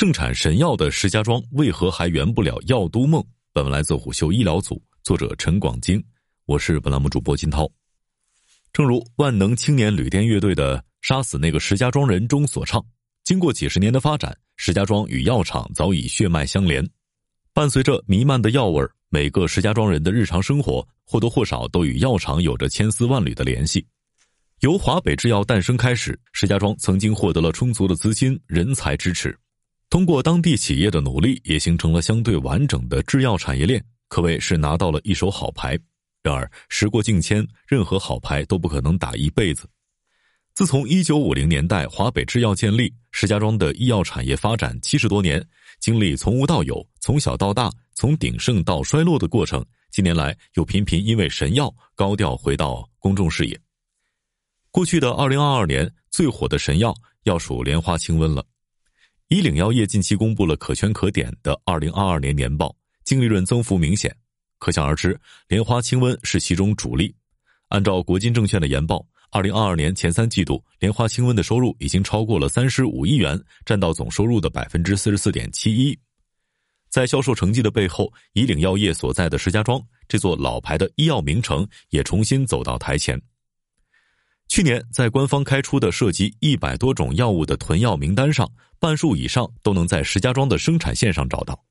盛产神药的石家庄为何还圆不了药都梦？本文来自虎嗅医疗组，作者陈广京，我是本栏目主播金涛。正如万能青年旅店乐队的《杀死那个石家庄人》中所唱，经过几十年的发展，石家庄与药厂早已血脉相连。伴随着弥漫的药味儿每个石家庄人的日常生活或多或少都与药厂有着千丝万缕的联系。由华北制药诞生开始，石家庄曾经获得了充足的资金、人才支持。通过当地企业的努力，也形成了相对完整的制药产业链，可谓是拿到了一手好牌。然而，时过境迁，任何好牌都不可能打一辈子。自从一九五零年代华北制药建立，石家庄的医药产业发展七十多年，经历从无到有、从小到大、从鼎盛到衰落的过程。近年来，又频频因为神药高调回到公众视野。过去的二零二二年，最火的神药要数莲花清瘟了。以岭药业近期公布了可圈可点的二零二二年年报，净利润增幅明显，可想而知，莲花清瘟是其中主力。按照国金证券的研报，二零二二年前三季度，莲花清瘟的收入已经超过了三十五亿元，占到总收入的百分之四十四点七一。在销售成绩的背后，以岭药业所在的石家庄这座老牌的医药名城也重新走到台前。去年，在官方开出的涉及一百多种药物的囤药名单上，半数以上都能在石家庄的生产线上找到。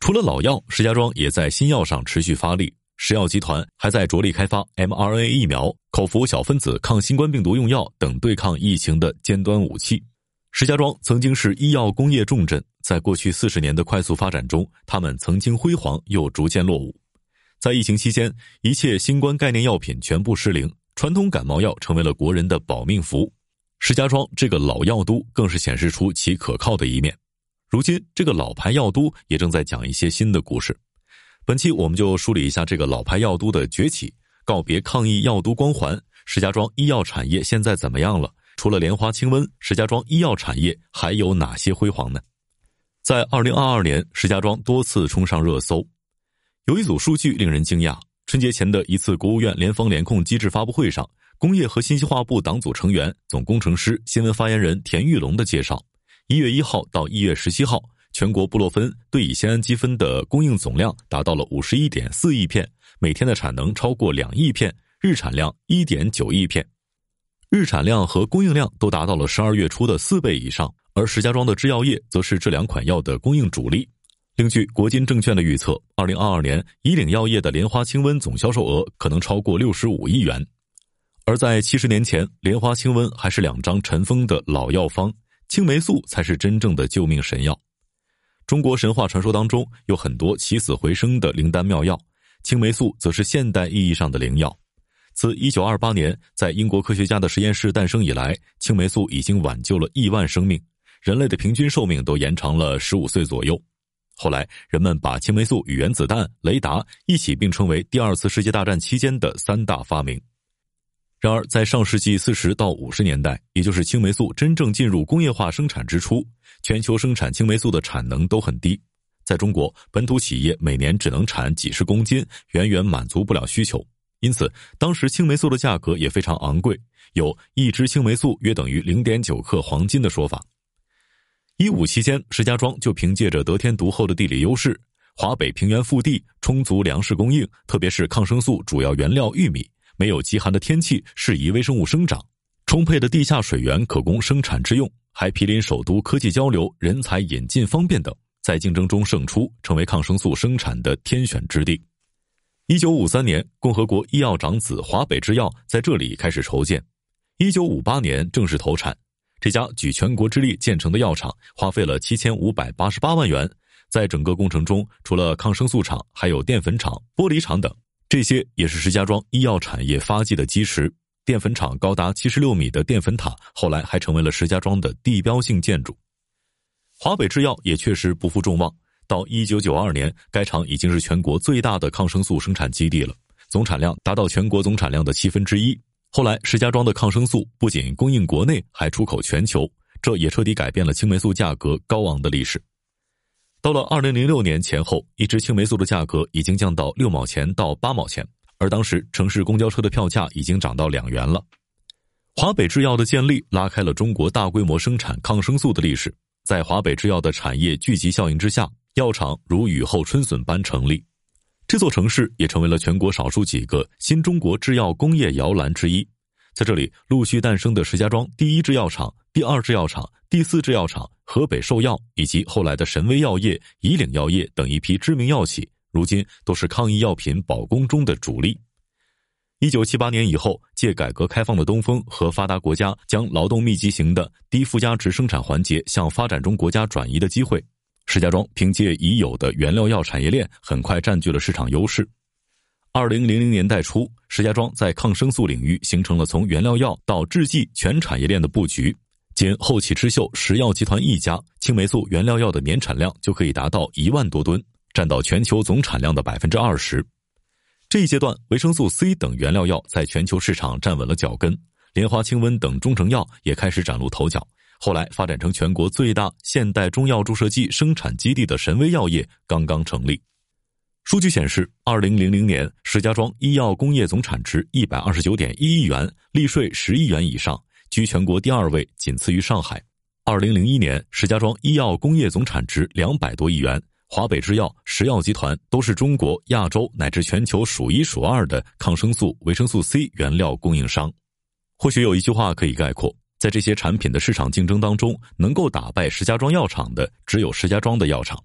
除了老药，石家庄也在新药上持续发力。石药集团还在着力开发 mRNA 疫苗、口服小分子抗新冠病毒用药等对抗疫情的尖端武器。石家庄曾经是医药工业重镇，在过去四十年的快速发展中，他们曾经辉煌，又逐渐落伍。在疫情期间，一切新冠概念药品全部失灵。传统感冒药成为了国人的保命符，石家庄这个老药都更是显示出其可靠的一面。如今，这个老牌药都也正在讲一些新的故事。本期我们就梳理一下这个老牌药都的崛起，告别抗疫药都光环。石家庄医药产业现在怎么样了？除了莲花清瘟，石家庄医药产业还有哪些辉煌呢？在二零二二年，石家庄多次冲上热搜，有一组数据令人惊讶。春节前的一次国务院联防联控机制发布会上，工业和信息化部党组成员、总工程师、新闻发言人田玉龙的介绍：一月一号到一月十七号，全国布洛芬对乙酰氨基酚的供应总量达到了五十一点四亿片，每天的产能超过两亿片，日产量一点九亿片，日产量和供应量都达到了十二月初的四倍以上。而石家庄的制药业则是这两款药的供应主力。另据国金证券的预测，二零二二年以岭药业的莲花清瘟总销售额可能超过六十五亿元。而在七十年前，莲花清瘟还是两张尘封的老药方，青霉素才是真正的救命神药。中国神话传说当中有很多起死回生的灵丹妙药，青霉素则是现代意义上的灵药。自一九二八年在英国科学家的实验室诞生以来，青霉素已经挽救了亿万生命，人类的平均寿命都延长了十五岁左右。后来，人们把青霉素与原子弹、雷达一起并称为第二次世界大战期间的三大发明。然而，在上世纪四十到五十年代，也就是青霉素真正进入工业化生产之初，全球生产青霉素的产能都很低。在中国，本土企业每年只能产几十公斤，远远满足不了需求。因此，当时青霉素的价格也非常昂贵，有一支青霉素约等于零点九克黄金的说法。一五期间，石家庄就凭借着得天独厚的地理优势，华北平原腹地，充足粮食供应，特别是抗生素主要原料玉米，没有极寒的天气，适宜微生物生长，充沛的地下水源可供生产之用，还毗邻首都，科技交流、人才引进方便等，在竞争中胜出，成为抗生素生产的天选之地。一九五三年，共和国医药长子华北制药在这里开始筹建，一九五八年正式投产。这家举全国之力建成的药厂，花费了七千五百八十八万元。在整个工程中，除了抗生素厂，还有淀粉厂、玻璃厂等，这些也是石家庄医药产业发迹的基石。淀粉厂高达七十六米的淀粉塔，后来还成为了石家庄的地标性建筑。华北制药也确实不负众望，到一九九二年，该厂已经是全国最大的抗生素生产基地了，总产量达到全国总产量的七分之一。后来，石家庄的抗生素不仅供应国内，还出口全球，这也彻底改变了青霉素价格高昂的历史。到了二零零六年前后，一支青霉素的价格已经降到六毛钱到八毛钱，而当时城市公交车的票价已经涨到两元了。华北制药的建立拉开了中国大规模生产抗生素的历史。在华北制药的产业聚集效应之下，药厂如雨后春笋般成立。这座城市也成为了全国少数几个新中国制药工业摇篮之一。在这里，陆续诞生的石家庄第一制药厂、第二制药厂、第四制药厂、河北寿药以及后来的神威药业、以岭药业等一批知名药企，如今都是抗疫药品保供中的主力。一九七八年以后，借改革开放的东风和发达国家将劳动密集型的低附加值生产环节向发展中国家转移的机会，石家庄凭借已有的原料药产业链，很快占据了市场优势。二零零零年代初，石家庄在抗生素领域形成了从原料药到制剂全产业链的布局。仅后起之秀石药集团一家，青霉素原料药的年产量就可以达到一万多吨，占到全球总产量的百分之二十。这一阶段，维生素 C 等原料药在全球市场站稳了脚跟，莲花清瘟等中成药也开始崭露头角。后来发展成全国最大现代中药注射剂生产基地的神威药业刚刚成立。数据显示，二零零零年石家庄医药工业总产值一百二十九点一亿元，利税十亿元以上，居全国第二位，仅次于上海。二零零一年，石家庄医药工业总产值两百多亿元。华北制药、石药集团都是中国、亚洲乃至全球数一数二的抗生素、维生素 C 原料供应商。或许有一句话可以概括：在这些产品的市场竞争当中，能够打败石家庄药厂的，只有石家庄的药厂。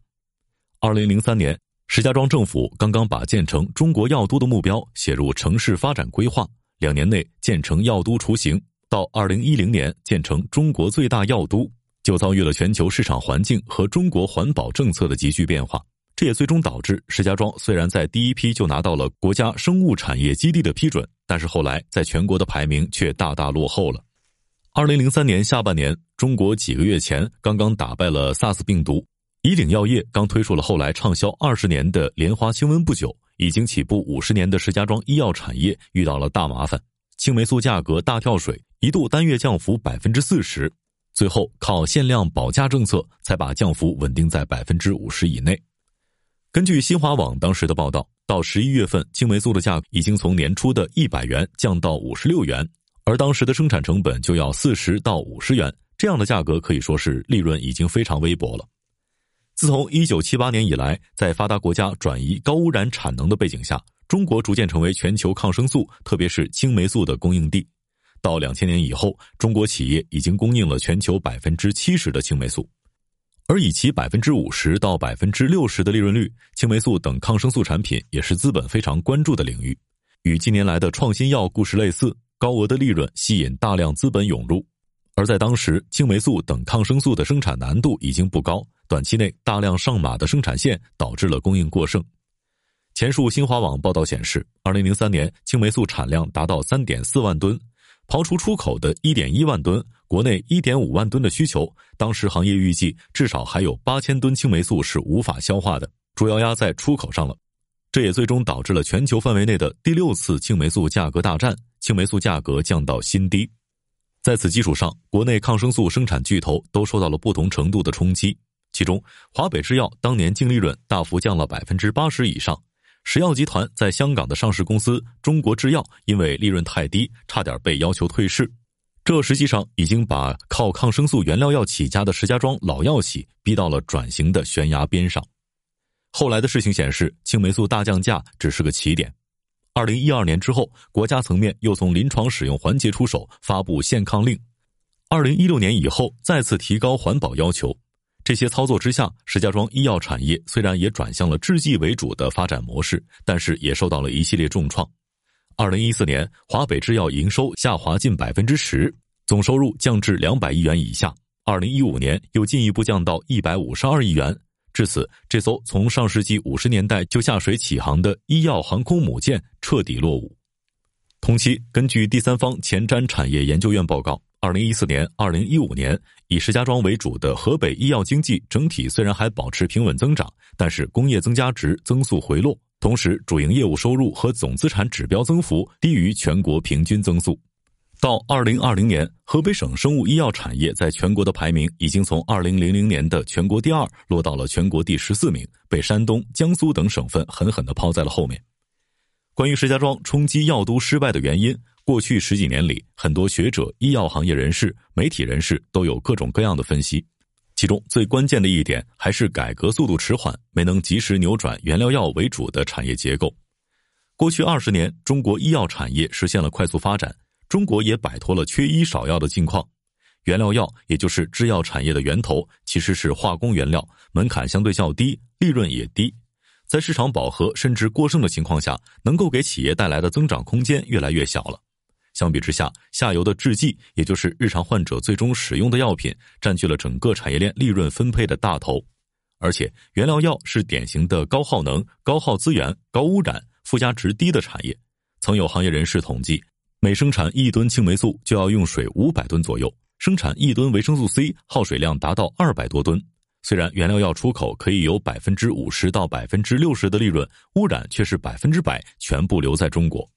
二零零三年，石家庄政府刚刚把建成中国药都的目标写入城市发展规划，两年内建成药都雏形，到二零一零年建成中国最大药都。就遭遇了全球市场环境和中国环保政策的急剧变化，这也最终导致石家庄虽然在第一批就拿到了国家生物产业基地的批准，但是后来在全国的排名却大大落后了。二零零三年下半年，中国几个月前刚刚打败了 SARS 病毒，以岭药业刚推出了后来畅销二十年的莲花清瘟不久，已经起步五十年的石家庄医药产业遇到了大麻烦，青霉素价格大跳水，一度单月降幅百分之四十。最后靠限量保价政策，才把降幅稳定在百分之五十以内。根据新华网当时的报道，到十一月份，青霉素的价格已经从年初的一百元降到五十六元，而当时的生产成本就要四十到五十元，这样的价格可以说是利润已经非常微薄了。自从一九七八年以来，在发达国家转移高污染产能的背景下，中国逐渐成为全球抗生素，特别是青霉素的供应地。到两千年以后，中国企业已经供应了全球百分之七十的青霉素，而以其百分之五十到百分之六十的利润率，青霉素等抗生素产品也是资本非常关注的领域。与近年来的创新药故事类似，高额的利润吸引大量资本涌入。而在当时，青霉素等抗生素的生产难度已经不高，短期内大量上马的生产线导致了供应过剩。前述新华网报道显示，二零零三年青霉素产量达到三点四万吨。刨除出口的1.1万吨，国内1.5万吨的需求，当时行业预计至少还有8000吨青霉素是无法消化的，主要压在出口上了。这也最终导致了全球范围内的第六次青霉素价格大战，青霉素价格降到新低。在此基础上，国内抗生素生产巨头都受到了不同程度的冲击，其中华北制药当年净利润大幅降了百分之八十以上。石药集团在香港的上市公司中国制药，因为利润太低，差点被要求退市。这实际上已经把靠抗生素原料药起家的石家庄老药企逼到了转型的悬崖边上。后来的事情显示，青霉素大降价只是个起点。二零一二年之后，国家层面又从临床使用环节出手，发布限抗令。二零一六年以后，再次提高环保要求。这些操作之下，石家庄医药产业虽然也转向了制剂为主的发展模式，但是也受到了一系列重创。二零一四年，华北制药营收下滑近百分之十，总收入降至两百亿元以下。二零一五年又进一步降到一百五十二亿元，至此，这艘从上世纪五十年代就下水起航的医药航空母舰彻底落伍。同期，根据第三方前瞻产业研究院报告。二零一四年、二零一五年，以石家庄为主的河北医药经济整体虽然还保持平稳增长，但是工业增加值增速回落，同时主营业务收入和总资产指标增幅低于全国平均增速。到二零二零年，河北省生物医药产业在全国的排名已经从二零零零年的全国第二落到了全国第十四名，被山东、江苏等省份狠狠地抛在了后面。关于石家庄冲击药都失败的原因。过去十几年里，很多学者、医药行业人士、媒体人士都有各种各样的分析，其中最关键的一点还是改革速度迟缓，没能及时扭转原料药为主的产业结构。过去二十年，中国医药产业实现了快速发展，中国也摆脱了缺医少药的境况。原料药也就是制药产业的源头，其实是化工原料，门槛相对较低，利润也低，在市场饱和甚至过剩的情况下，能够给企业带来的增长空间越来越小了。相比之下，下游的制剂，也就是日常患者最终使用的药品，占据了整个产业链利润分配的大头。而且，原料药是典型的高耗能、高耗资源、高污染、附加值低的产业。曾有行业人士统计，每生产一吨青霉素就要用水五百吨左右，生产一吨维生素 C 耗水量达到二百多吨。虽然原料药出口可以有百分之五十到百分之六十的利润，污染却是百分之百全部留在中国。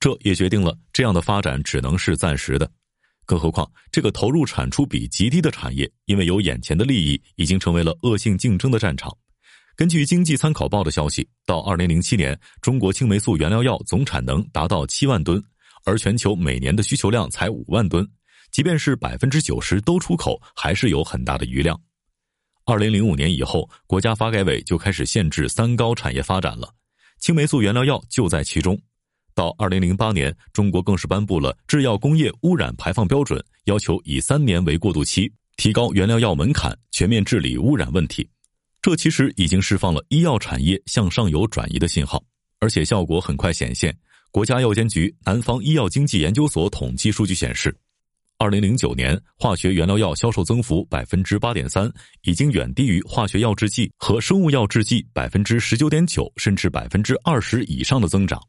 这也决定了这样的发展只能是暂时的，更何况这个投入产出比极低的产业，因为有眼前的利益，已经成为了恶性竞争的战场。根据经济参考报的消息，到二零零七年，中国青霉素原料药总产能达到七万吨，而全球每年的需求量才五万吨，即便是百分之九十都出口，还是有很大的余量。二零零五年以后，国家发改委就开始限制“三高”产业发展了，青霉素原料药就在其中。到二零零八年，中国更是颁布了制药工业污染排放标准，要求以三年为过渡期，提高原料药门槛，全面治理污染问题。这其实已经释放了医药产业向上游转移的信号，而且效果很快显现。国家药监局南方医药经济研究所统计数据显示，二零零九年化学原料药销售增幅百分之八点三，已经远低于化学药制剂和生物药制剂百分之十九点九甚至百分之二十以上的增长。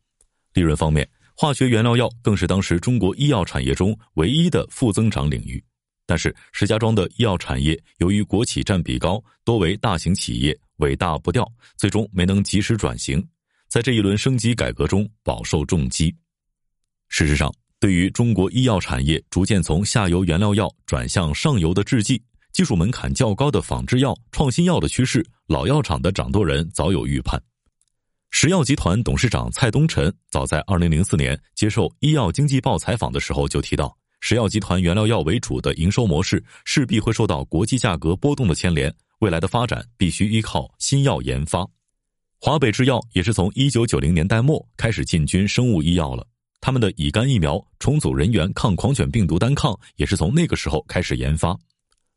利润方面，化学原料药更是当时中国医药产业中唯一的负增长领域。但是，石家庄的医药产业由于国企占比高，多为大型企业，尾大不掉，最终没能及时转型，在这一轮升级改革中饱受重击。事实上，对于中国医药产业逐渐从下游原料药转向上游的制剂、技术门槛较高的仿制药、创新药的趋势，老药厂的掌舵人早有预判。石药集团董事长蔡东辰早在二零零四年接受《医药经济报》采访的时候就提到，石药集团原料药为主的营收模式势必会受到国际价格波动的牵连，未来的发展必须依靠新药研发。华北制药也是从一九九零年代末开始进军生物医药了，他们的乙肝疫苗、重组人员抗狂犬病毒单抗也是从那个时候开始研发。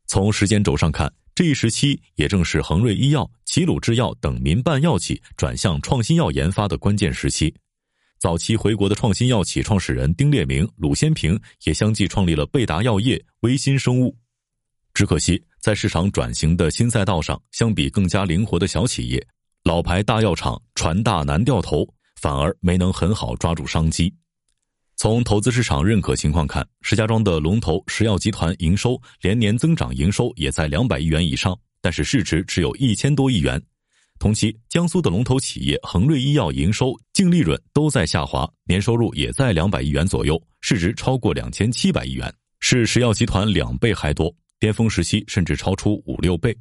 从时间轴上看。这一时期也正是恒瑞医药、齐鲁制药等民办药企转向创新药研发的关键时期。早期回国的创新药企创始人丁烈明、鲁先平也相继创立了贝达药业、微新生物。只可惜，在市场转型的新赛道上，相比更加灵活的小企业，老牌大药厂船大难掉头，反而没能很好抓住商机。从投资市场认可情况看，石家庄的龙头石药集团营收连年增长，营收也在两百亿元以上，但是市值只有一千多亿元。同期，江苏的龙头企业恒瑞医药营收、净利润都在下滑，年收入也在两百亿元左右，市值超过两千七百亿元，是石药集团两倍还多，巅峰时期甚至超出五六倍。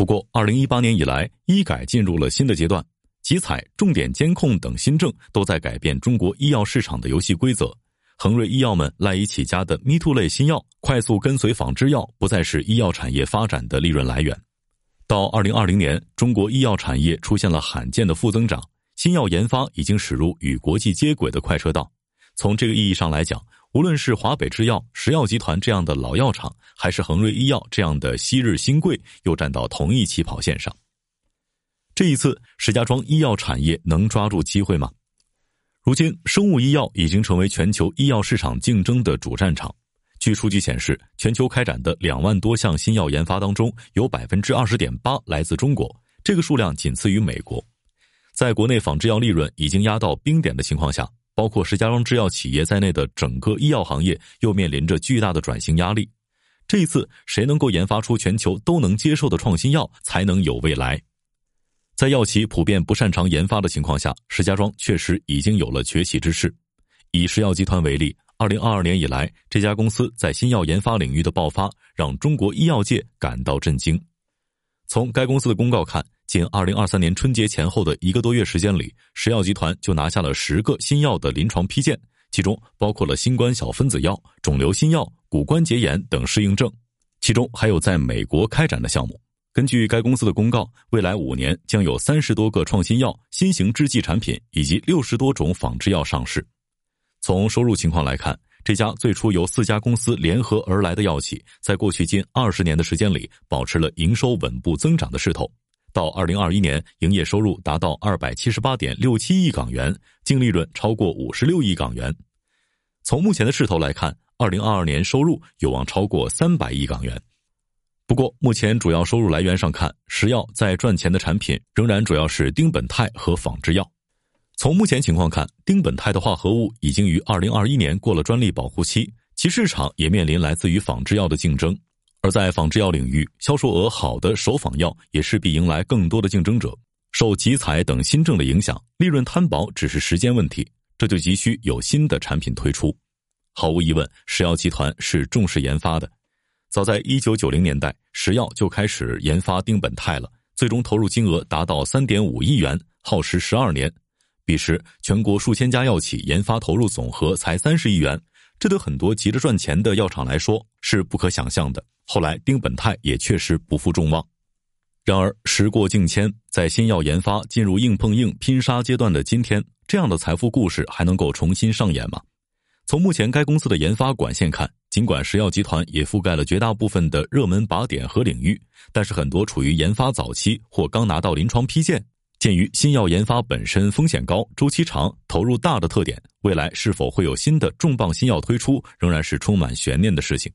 不过，二零一八年以来，医改进入了新的阶段。集采、重点监控等新政都在改变中国医药市场的游戏规则。恒瑞医药们赖以起家的 Me Too 类新药，快速跟随仿制药，不再是医药产业发展的利润来源。到二零二零年，中国医药产业出现了罕见的负增长，新药研发已经驶入与国际接轨的快车道。从这个意义上来讲，无论是华北制药、石药集团这样的老药厂，还是恒瑞医药这样的昔日新贵，又站到同一起跑线上。这一次，石家庄医药产业能抓住机会吗？如今，生物医药已经成为全球医药市场竞争的主战场。据数据显示，全球开展的两万多项新药研发当中，有百分之二十点八来自中国，这个数量仅次于美国。在国内仿制药利润已经压到冰点的情况下，包括石家庄制药企业在内的整个医药行业又面临着巨大的转型压力。这一次，谁能够研发出全球都能接受的创新药，才能有未来。在药企普遍不擅长研发的情况下，石家庄确实已经有了崛起之势。以石药集团为例，二零二二年以来，这家公司在新药研发领域的爆发，让中国医药界感到震惊。从该公司的公告看，仅二零二三年春节前后的一个多月时间里，石药集团就拿下了十个新药的临床批件，其中包括了新冠小分子药、肿瘤新药、骨关节炎等适应症。其中还有在美国开展的项目。根据该公司的公告，未来五年将有三十多个创新药、新型制剂产品以及六十多种仿制药上市。从收入情况来看，这家最初由四家公司联合而来的药企，在过去近二十年的时间里，保持了营收稳步增长的势头。到二零二一年，营业收入达到二百七十八点六七亿港元，净利润超过五十六亿港元。从目前的势头来看，二零二二年收入有望超过三百亿港元。不过，目前主要收入来源上看，石药在赚钱的产品仍然主要是丁苯酞和仿制药。从目前情况看，丁苯酞的化合物已经于二零二一年过了专利保护期，其市场也面临来自于仿制药的竞争。而在仿制药领域，销售额好的首仿药也势必迎来更多的竞争者。受集采等新政的影响，利润摊薄只是时间问题，这就急需有新的产品推出。毫无疑问，石药集团是重视研发的。早在一九九零年代，石药就开始研发丁苯酞了，最终投入金额达到三点五亿元，耗时十二年。彼时，全国数千家药企研发投入总和才三十亿元，这对很多急着赚钱的药厂来说是不可想象的。后来，丁苯泰也确实不负众望。然而，时过境迁，在新药研发进入硬碰硬、拼杀阶段的今天，这样的财富故事还能够重新上演吗？从目前该公司的研发管线看。尽管石药集团也覆盖了绝大部分的热门靶点和领域，但是很多处于研发早期或刚拿到临床批件。鉴于新药研发本身风险高、周期长、投入大的特点，未来是否会有新的重磅新药推出，仍然是充满悬念的事情。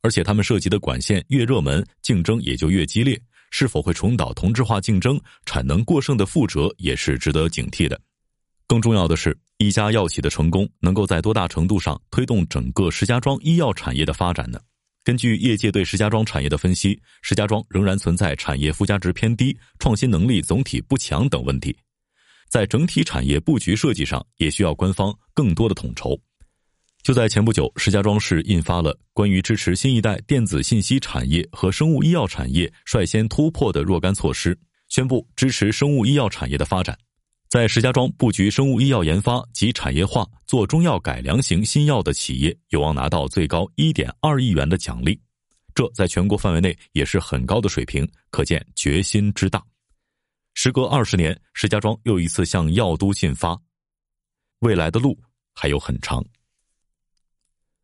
而且，他们涉及的管线越热门，竞争也就越激烈，是否会重蹈同质化竞争、产能过剩的覆辙，也是值得警惕的。更重要的是，一家药企的成功能够在多大程度上推动整个石家庄医药产业的发展呢？根据业界对石家庄产业的分析，石家庄仍然存在产业附加值偏低、创新能力总体不强等问题，在整体产业布局设计上也需要官方更多的统筹。就在前不久，石家庄市印发了关于支持新一代电子信息产业和生物医药产业率先突破的若干措施，宣布支持生物医药产业的发展。在石家庄布局生物医药研发及产业化、做中药改良型新药的企业，有望拿到最高一点二亿元的奖励，这在全国范围内也是很高的水平，可见决心之大。时隔二十年，石家庄又一次向药都进发，未来的路还有很长。